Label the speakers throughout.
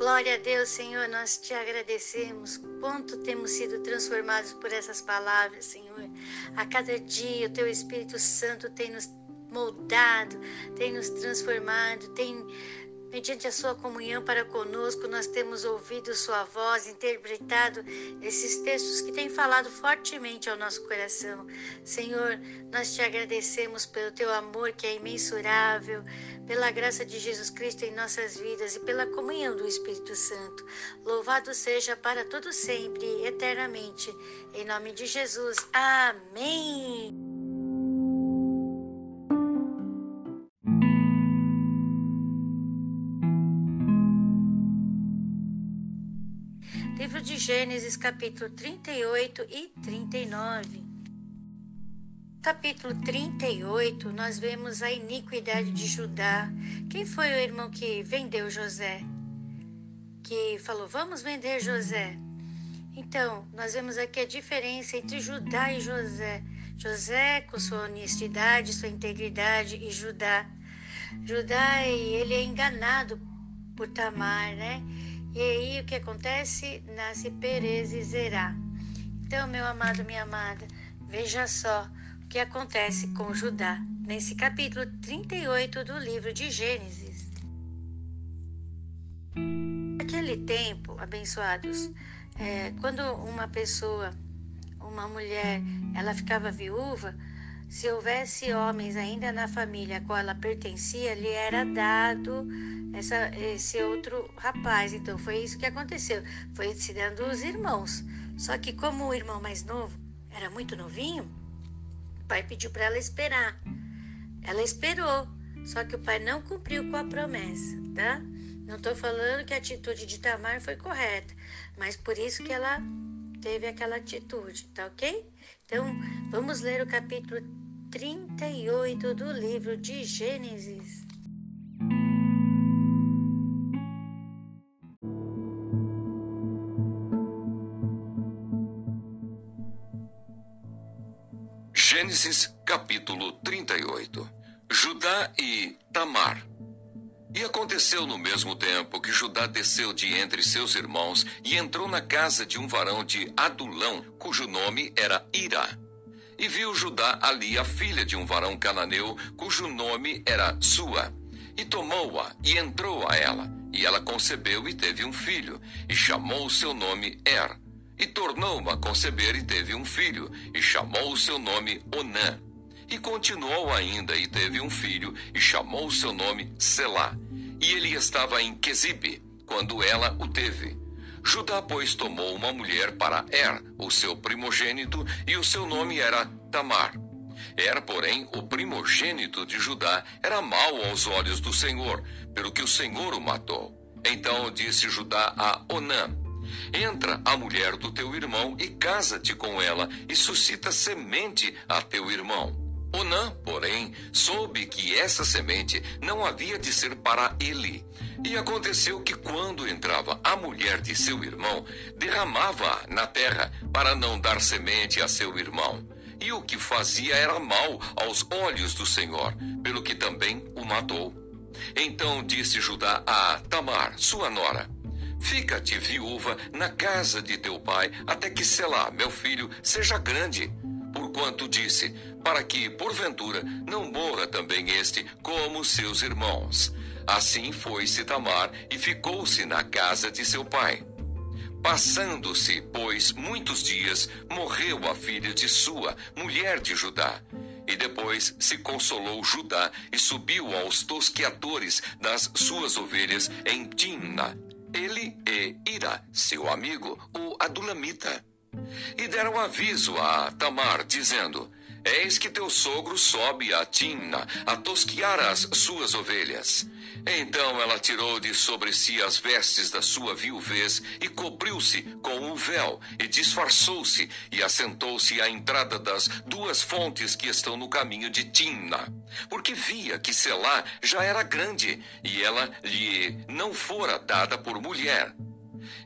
Speaker 1: Glória a Deus, Senhor, nós te agradecemos. Quanto temos sido transformados por essas palavras, Senhor. A cada dia o teu Espírito Santo tem nos moldado, tem nos transformado, tem Mediante a sua comunhão para conosco, nós temos ouvido sua voz, interpretado esses textos que têm falado fortemente ao nosso coração. Senhor, nós te agradecemos pelo teu amor que é imensurável, pela graça de Jesus Cristo em nossas vidas e pela comunhão do Espírito Santo. Louvado seja para todo sempre e eternamente. Em nome de Jesus. Amém. Livro de Gênesis, capítulo 38 e 39. Capítulo 38, nós vemos a iniquidade de Judá. Quem foi o irmão que vendeu José? Que falou: Vamos vender José. Então, nós vemos aqui a diferença entre Judá e José. José, com sua honestidade, sua integridade, e Judá. Judá, ele é enganado por Tamar, né? E aí o que acontece? Nasce Perez e Zerá. Então, meu amado, minha amada, veja só o que acontece com Judá nesse capítulo 38 do livro de Gênesis. Naquele tempo, abençoados, é, quando uma pessoa, uma mulher, ela ficava viúva, se houvesse homens ainda na família a qual ela pertencia, lhe era dado essa, esse outro rapaz. Então foi isso que aconteceu. Foi se dando os irmãos. Só que como o irmão mais novo era muito novinho, o pai pediu para ela esperar. Ela esperou, só que o pai não cumpriu com a promessa, tá? Não estou falando que a atitude de Tamar foi correta, mas por isso que ela teve aquela atitude, tá ok? Então, vamos ler o capítulo 38 do livro de Gênesis.
Speaker 2: Gênesis capítulo 38 Judá e Tamar E aconteceu no mesmo tempo que Judá desceu de entre seus irmãos e entrou na casa de um varão de Adulão, cujo nome era Ira. E viu Judá ali a filha de um varão cananeu, cujo nome era Sua. E tomou-a e entrou a ela. E ela concebeu e teve um filho, e chamou o seu nome Er. E tornou-a conceber e teve um filho, e chamou o seu nome Onã. E continuou ainda e teve um filho, e chamou o seu nome Selá. E ele estava em Quesibe, quando ela o teve. Judá, pois, tomou uma mulher para Er, o seu primogênito, e o seu nome era Tamar. Er, porém, o primogênito de Judá, era mau aos olhos do Senhor, pelo que o Senhor o matou. Então disse Judá a Onã: Entra a mulher do teu irmão e casa-te com ela, e suscita semente a teu irmão. Onã, porém, soube que essa semente não havia de ser para ele. E aconteceu que, quando entrava a mulher de seu irmão, derramava na terra para não dar semente a seu irmão. E o que fazia era mal aos olhos do Senhor, pelo que também o matou. Então disse Judá a Tamar, sua nora: Fica-te viúva na casa de teu pai, até que Selá, meu filho, seja grande. Porquanto disse, para que, porventura, não morra também este como seus irmãos. Assim foi-se Tamar e ficou-se na casa de seu pai. Passando-se, pois, muitos dias, morreu a filha de sua, mulher de Judá. E depois se consolou Judá e subiu aos tosqueadores das suas ovelhas em Timna, ele e Ira, seu amigo, o Adulamita. E deram aviso a Tamar, dizendo: Eis que teu sogro sobe a Timna a tosquiar as suas ovelhas. Então ela tirou de sobre si as vestes da sua viuvez e cobriu-se com o véu e disfarçou-se e assentou-se à entrada das duas fontes que estão no caminho de Timna, porque via que Selá já era grande e ela lhe não fora dada por mulher.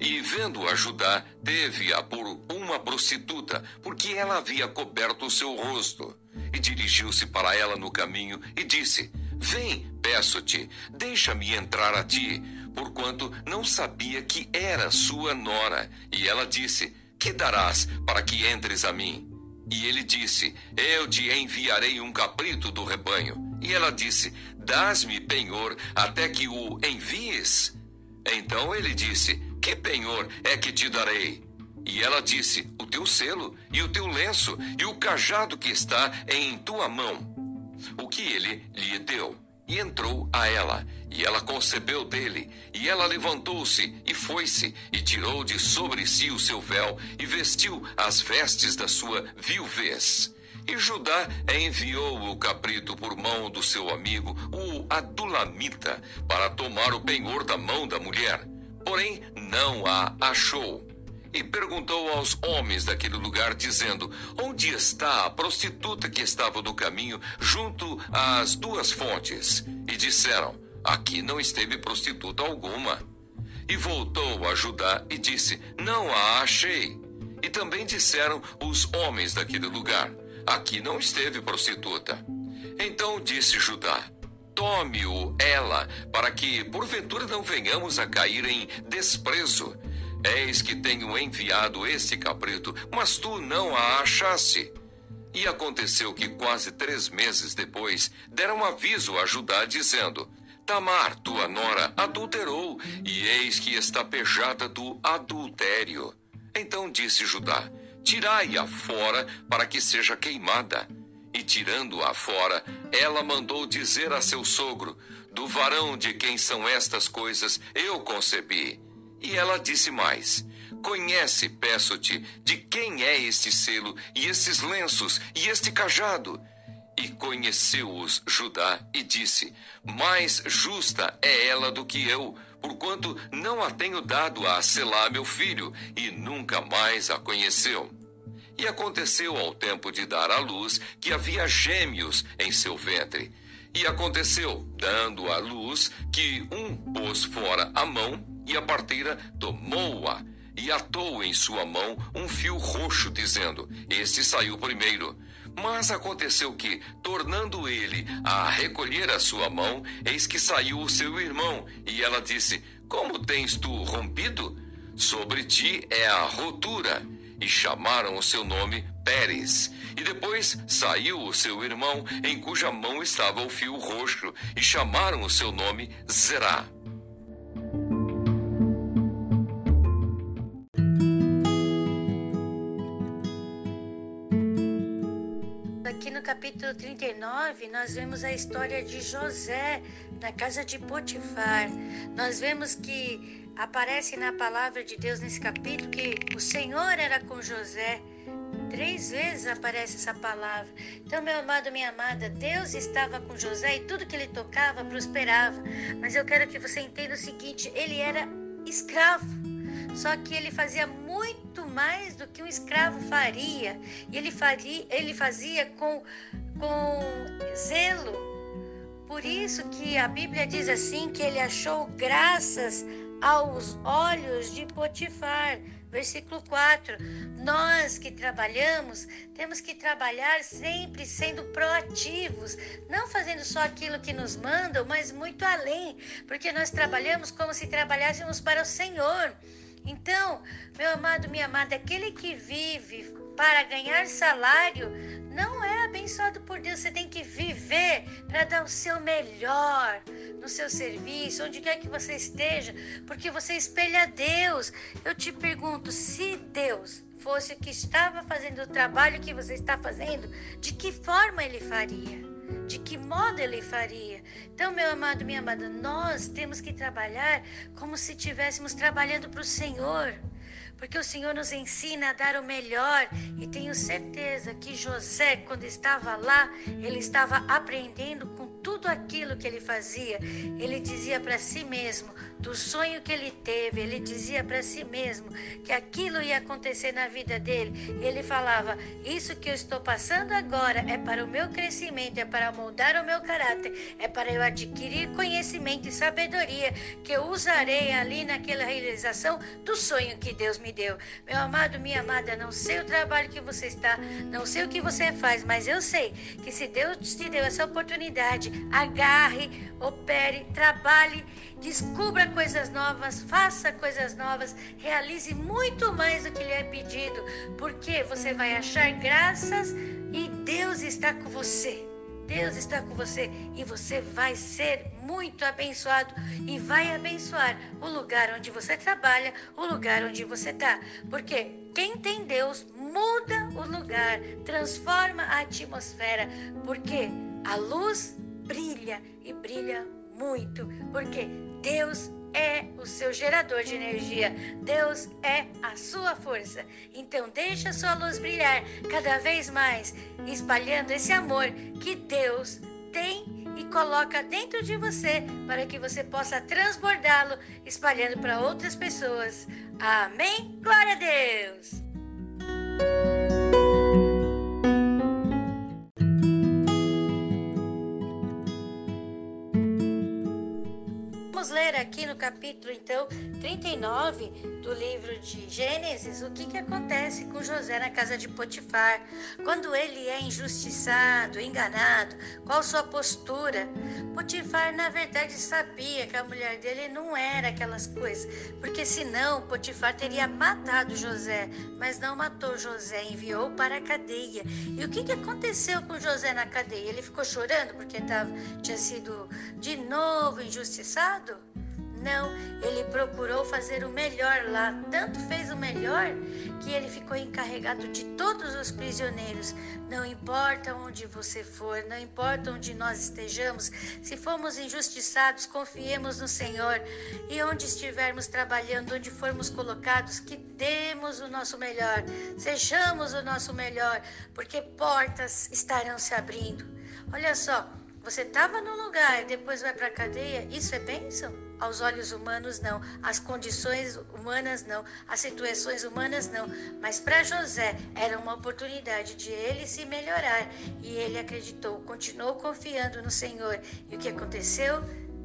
Speaker 2: E vendo-a Judá, teve-a por uma prostituta, porque ela havia coberto o seu rosto. E dirigiu-se para ela no caminho e disse: Vem, peço-te, deixa-me entrar a ti, porquanto não sabia que era sua nora. E ela disse: Que darás para que entres a mim? E ele disse: Eu te enviarei um cabrito do rebanho. E ela disse: Dás-me penhor até que o envies? Então ele disse: Que penhor é que te darei? E ela disse: O teu selo, e o teu lenço, e o cajado que está em tua mão. O que ele lhe deu. E entrou a ela, e ela concebeu dele. E ela levantou-se e foi-se, e tirou de sobre si o seu véu, e vestiu as vestes da sua viuvez. E Judá enviou o cabrito por mão do seu amigo, o Adulamita, para tomar o penhor da mão da mulher. Porém, não a achou. E perguntou aos homens daquele lugar, dizendo: Onde está a prostituta que estava no caminho, junto às duas fontes? E disseram: Aqui não esteve prostituta alguma. E voltou a Judá e disse: Não a achei. E também disseram os homens daquele lugar: Aqui não esteve prostituta. Então disse Judá: Tome-o ela, para que porventura não venhamos a cair em desprezo. Eis que tenho enviado este cabrito, mas tu não a achaste. E aconteceu que quase três meses depois deram aviso a Judá, dizendo: Tamar, tua nora, adulterou, e eis que está pejada do adultério. Então disse Judá: Tirai-a fora para que seja queimada. E tirando-a fora, ela mandou dizer a seu sogro: Do varão de quem são estas coisas eu concebi. E ela disse mais: Conhece, peço-te, de quem é este selo, e estes lenços, e este cajado. E conheceu-os Judá e disse: Mais justa é ela do que eu, porquanto não a tenho dado a Selá, meu filho, e nunca mais a conheceu. E aconteceu ao tempo de dar à luz que havia gêmeos em seu ventre. E aconteceu, dando à luz, que um pôs fora a mão e a parteira tomou-a e atou em sua mão um fio roxo, dizendo: Este saiu primeiro. Mas aconteceu que, tornando ele a recolher a sua mão, eis que saiu o seu irmão, e ela disse: Como tens tu rompido? Sobre ti é a rotura. E chamaram o seu nome Pérez. E depois saiu o seu irmão, em cuja mão estava o fio roxo, e chamaram o seu nome Zerá.
Speaker 1: capítulo 39, nós vemos a história de José na casa de Potifar. Nós vemos que aparece na palavra de Deus nesse capítulo que o Senhor era com José. Três vezes aparece essa palavra. Então, meu amado, minha amada, Deus estava com José e tudo que ele tocava prosperava. Mas eu quero que você entenda o seguinte: ele era escravo. Só que ele fazia muito mais do que um escravo faria. E ele, faria, ele fazia com, com zelo. Por isso que a Bíblia diz assim que ele achou graças aos olhos de Potifar. Versículo 4. Nós que trabalhamos, temos que trabalhar sempre sendo proativos, não fazendo só aquilo que nos mandam, mas muito além, porque nós trabalhamos como se trabalhássemos para o Senhor. Então, meu amado, minha amada, aquele que vive para ganhar salário não abençoado por Deus. Você tem que viver para dar o seu melhor no seu serviço, onde quer que você esteja, porque você espelha Deus. Eu te pergunto, se Deus fosse o que estava fazendo o trabalho que você está fazendo, de que forma ele faria? de que modo ele faria. Então, meu amado, minha amada, nós temos que trabalhar como se estivéssemos trabalhando para o Senhor. Porque o Senhor nos ensina a dar o melhor. E tenho certeza que José, quando estava lá, ele estava aprendendo com tudo aquilo que ele fazia. Ele dizia para si mesmo: do sonho que ele teve, ele dizia para si mesmo que aquilo ia acontecer na vida dele. Ele falava: Isso que eu estou passando agora é para o meu crescimento, é para moldar o meu caráter, é para eu adquirir conhecimento e sabedoria que eu usarei ali naquela realização do sonho que Deus me deu. Meu amado, minha amada, não sei o trabalho que você está, não sei o que você faz, mas eu sei que se Deus te deu essa oportunidade, agarre, opere, trabalhe, descubra coisas novas, faça coisas novas, realize muito mais do que lhe é pedido, porque você vai achar graças e Deus está com você. Deus está com você e você vai ser muito abençoado e vai abençoar o lugar onde você trabalha, o lugar onde você está. Porque quem tem Deus muda o lugar, transforma a atmosfera, porque a luz brilha e brilha muito, porque Deus é o seu gerador de energia. Deus é a sua força. Então deixa a sua luz brilhar cada vez mais, espalhando esse amor que Deus tem e coloca dentro de você para que você possa transbordá-lo, espalhando para outras pessoas. Amém? Glória a Deus! Aqui no capítulo, então, 39 do livro de Gênesis, o que, que acontece com José na casa de Potifar. Quando ele é injustiçado, enganado, qual sua postura? Potifar, na verdade, sabia que a mulher dele não era aquelas coisas, porque senão Potifar teria matado José, mas não matou José, enviou para a cadeia. E o que, que aconteceu com José na cadeia? Ele ficou chorando porque tava, tinha sido de novo injustiçado? Não, ele procurou fazer o melhor lá, tanto fez o melhor que ele ficou encarregado de todos os prisioneiros. Não importa onde você for, não importa onde nós estejamos, se formos injustiçados, confiemos no Senhor e onde estivermos trabalhando, onde formos colocados, que demos o nosso melhor, sejamos o nosso melhor, porque portas estarão se abrindo. Olha só, você estava num lugar e depois vai para a cadeia, isso é bênção? Aos olhos humanos, não. As condições humanas, não. As situações humanas, não. Mas para José era uma oportunidade de ele se melhorar. E ele acreditou, continuou confiando no Senhor. E o que aconteceu?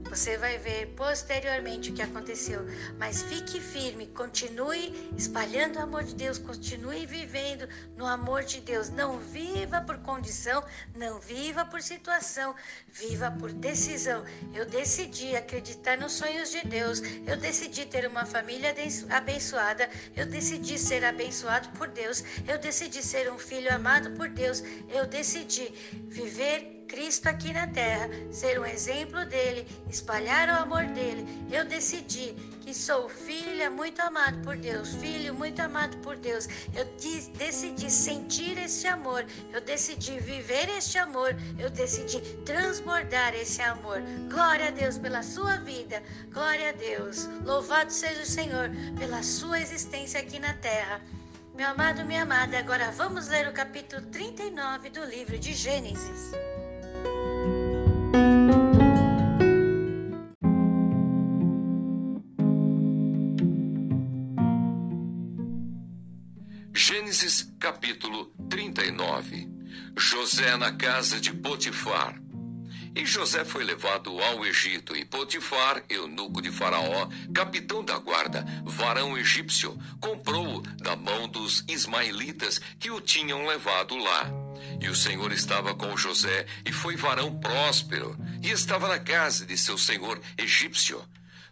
Speaker 1: Você vai ver posteriormente o que aconteceu. Mas fique firme, continue espalhando o amor de Deus, continue vivendo no amor de Deus. Não viva por condição, não viva por situação, viva por decisão. Eu decidi acreditar nos sonhos de Deus, eu decidi ter uma família abençoada, eu decidi ser abençoado por Deus, eu decidi ser um filho amado por Deus, eu decidi viver Cristo aqui na terra, ser um exemplo dele, espalhar o amor dele. Eu decidi que sou filha muito amado por Deus, filho muito amado por Deus. Eu decidi sentir esse amor, eu decidi viver este amor, eu decidi transbordar esse amor. Glória a Deus pela sua vida, glória a Deus. Louvado seja o Senhor pela sua existência aqui na terra. Meu amado, minha amada, agora vamos ler o capítulo 39 do livro de Gênesis.
Speaker 2: Capítulo 39 José na casa de Potifar. E José foi levado ao Egito, e Potifar, eunuco de Faraó, capitão da guarda, varão egípcio, comprou-o da mão dos ismaelitas que o tinham levado lá. E o Senhor estava com José, e foi varão próspero, e estava na casa de seu senhor egípcio.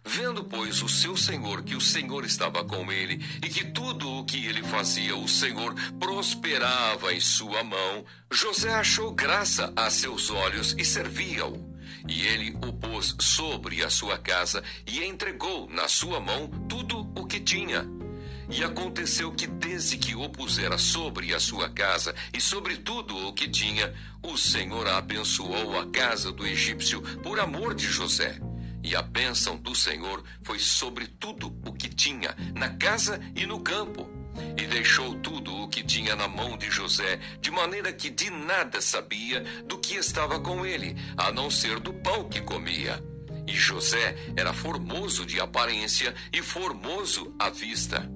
Speaker 2: Vendo, pois, o seu senhor que o Senhor estava com ele e que tudo o que ele fazia, o Senhor prosperava em sua mão, José achou graça a seus olhos e servia-o. E ele o pôs sobre a sua casa e entregou na sua mão tudo o que tinha. E aconteceu que, desde que o pusera sobre a sua casa e sobre tudo o que tinha, o Senhor abençoou a casa do egípcio por amor de José. E a bênção do Senhor foi sobre tudo o que tinha, na casa e no campo. E deixou tudo o que tinha na mão de José, de maneira que de nada sabia do que estava com ele, a não ser do pão que comia. E José era formoso de aparência e formoso à vista.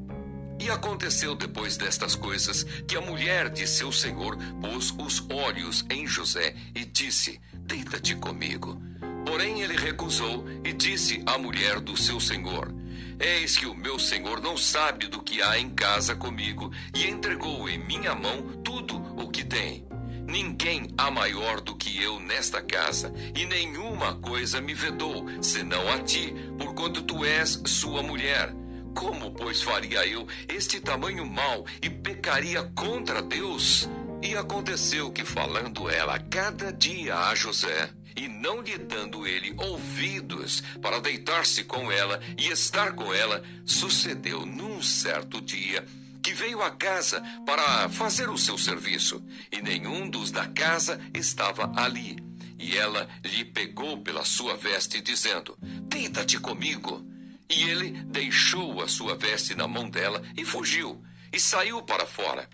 Speaker 2: E aconteceu depois destas coisas que a mulher de seu senhor pôs os olhos em José e disse: Deita-te comigo. Porém ele recusou e disse à mulher do seu senhor: Eis que o meu senhor não sabe do que há em casa comigo e entregou em minha mão tudo o que tem. Ninguém há maior do que eu nesta casa, e nenhuma coisa me vedou, senão a ti, porquanto tu és sua mulher. Como, pois, faria eu este tamanho mal e pecaria contra Deus? E aconteceu que, falando ela cada dia a José, e não lhe dando ele ouvidos para deitar-se com ela e estar com ela, sucedeu num certo dia que veio à casa para fazer o seu serviço, e nenhum dos da casa estava ali. E ela lhe pegou pela sua veste, dizendo: Deita-te comigo. E ele deixou a sua veste na mão dela e fugiu, e saiu para fora.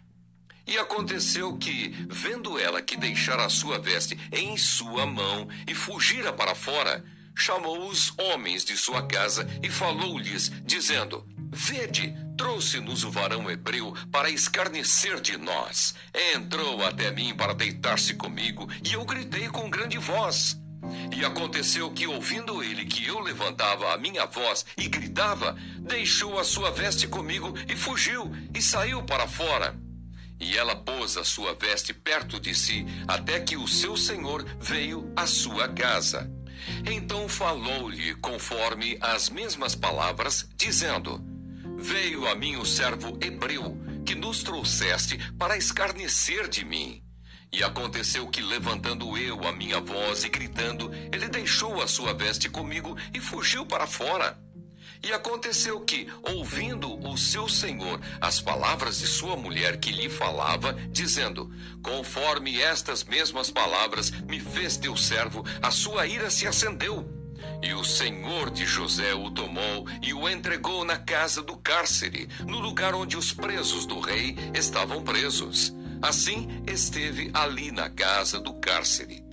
Speaker 2: E aconteceu que, vendo ela que deixara a sua veste em sua mão e fugira para fora, chamou os homens de sua casa e falou-lhes, dizendo: Vede, trouxe-nos o varão hebreu para escarnecer de nós. Entrou até mim para deitar-se comigo, e eu gritei com grande voz. E aconteceu que, ouvindo ele que eu levantava a minha voz e gritava, deixou a sua veste comigo e fugiu e saiu para fora. E ela pôs a sua veste perto de si, até que o seu senhor veio à sua casa. Então falou-lhe conforme as mesmas palavras, dizendo: Veio a mim o servo hebreu, que nos trouxeste para escarnecer de mim. E aconteceu que, levantando eu a minha voz e gritando, ele deixou a sua veste comigo e fugiu para fora. E aconteceu que, ouvindo o seu senhor as palavras de sua mulher que lhe falava, dizendo: Conforme estas mesmas palavras me fez teu servo, a sua ira se acendeu. E o senhor de José o tomou e o entregou na casa do cárcere, no lugar onde os presos do rei estavam presos. Assim esteve ali na casa do cárcere.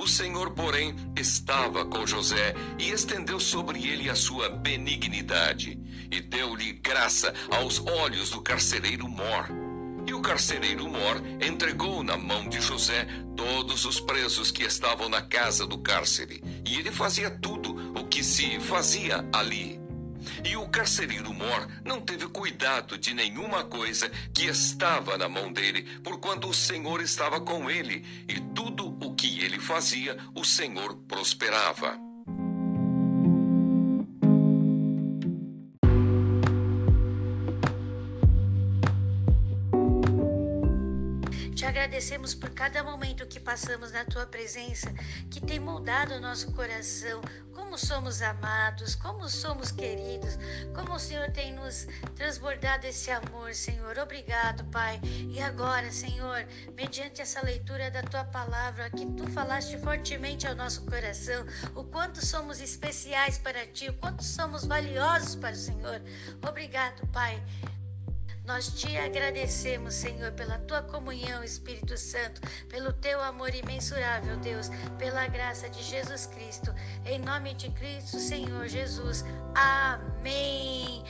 Speaker 2: O Senhor, porém, estava com José e estendeu sobre ele a sua benignidade e deu-lhe graça aos olhos do carcereiro Mor. E o carcereiro Mor entregou na mão de José todos os presos que estavam na casa do cárcere, e ele fazia tudo o que se fazia ali. E o carcereiro Mor não teve cuidado de nenhuma coisa que estava na mão dele, porquanto o Senhor estava com ele, e tudo fazia, o Senhor prosperava.
Speaker 1: Agradecemos por cada momento que passamos na tua presença, que tem moldado o nosso coração, como somos amados, como somos queridos, como o Senhor tem nos transbordado esse amor, Senhor. Obrigado, Pai. E agora, Senhor, mediante essa leitura da tua palavra, que tu falaste fortemente ao nosso coração, o quanto somos especiais para ti, o quanto somos valiosos para o Senhor. Obrigado, Pai. Nós te agradecemos, Senhor, pela tua comunhão, Espírito Santo, pelo teu amor imensurável, Deus, pela graça de Jesus Cristo. Em nome de Cristo, Senhor Jesus. Amém.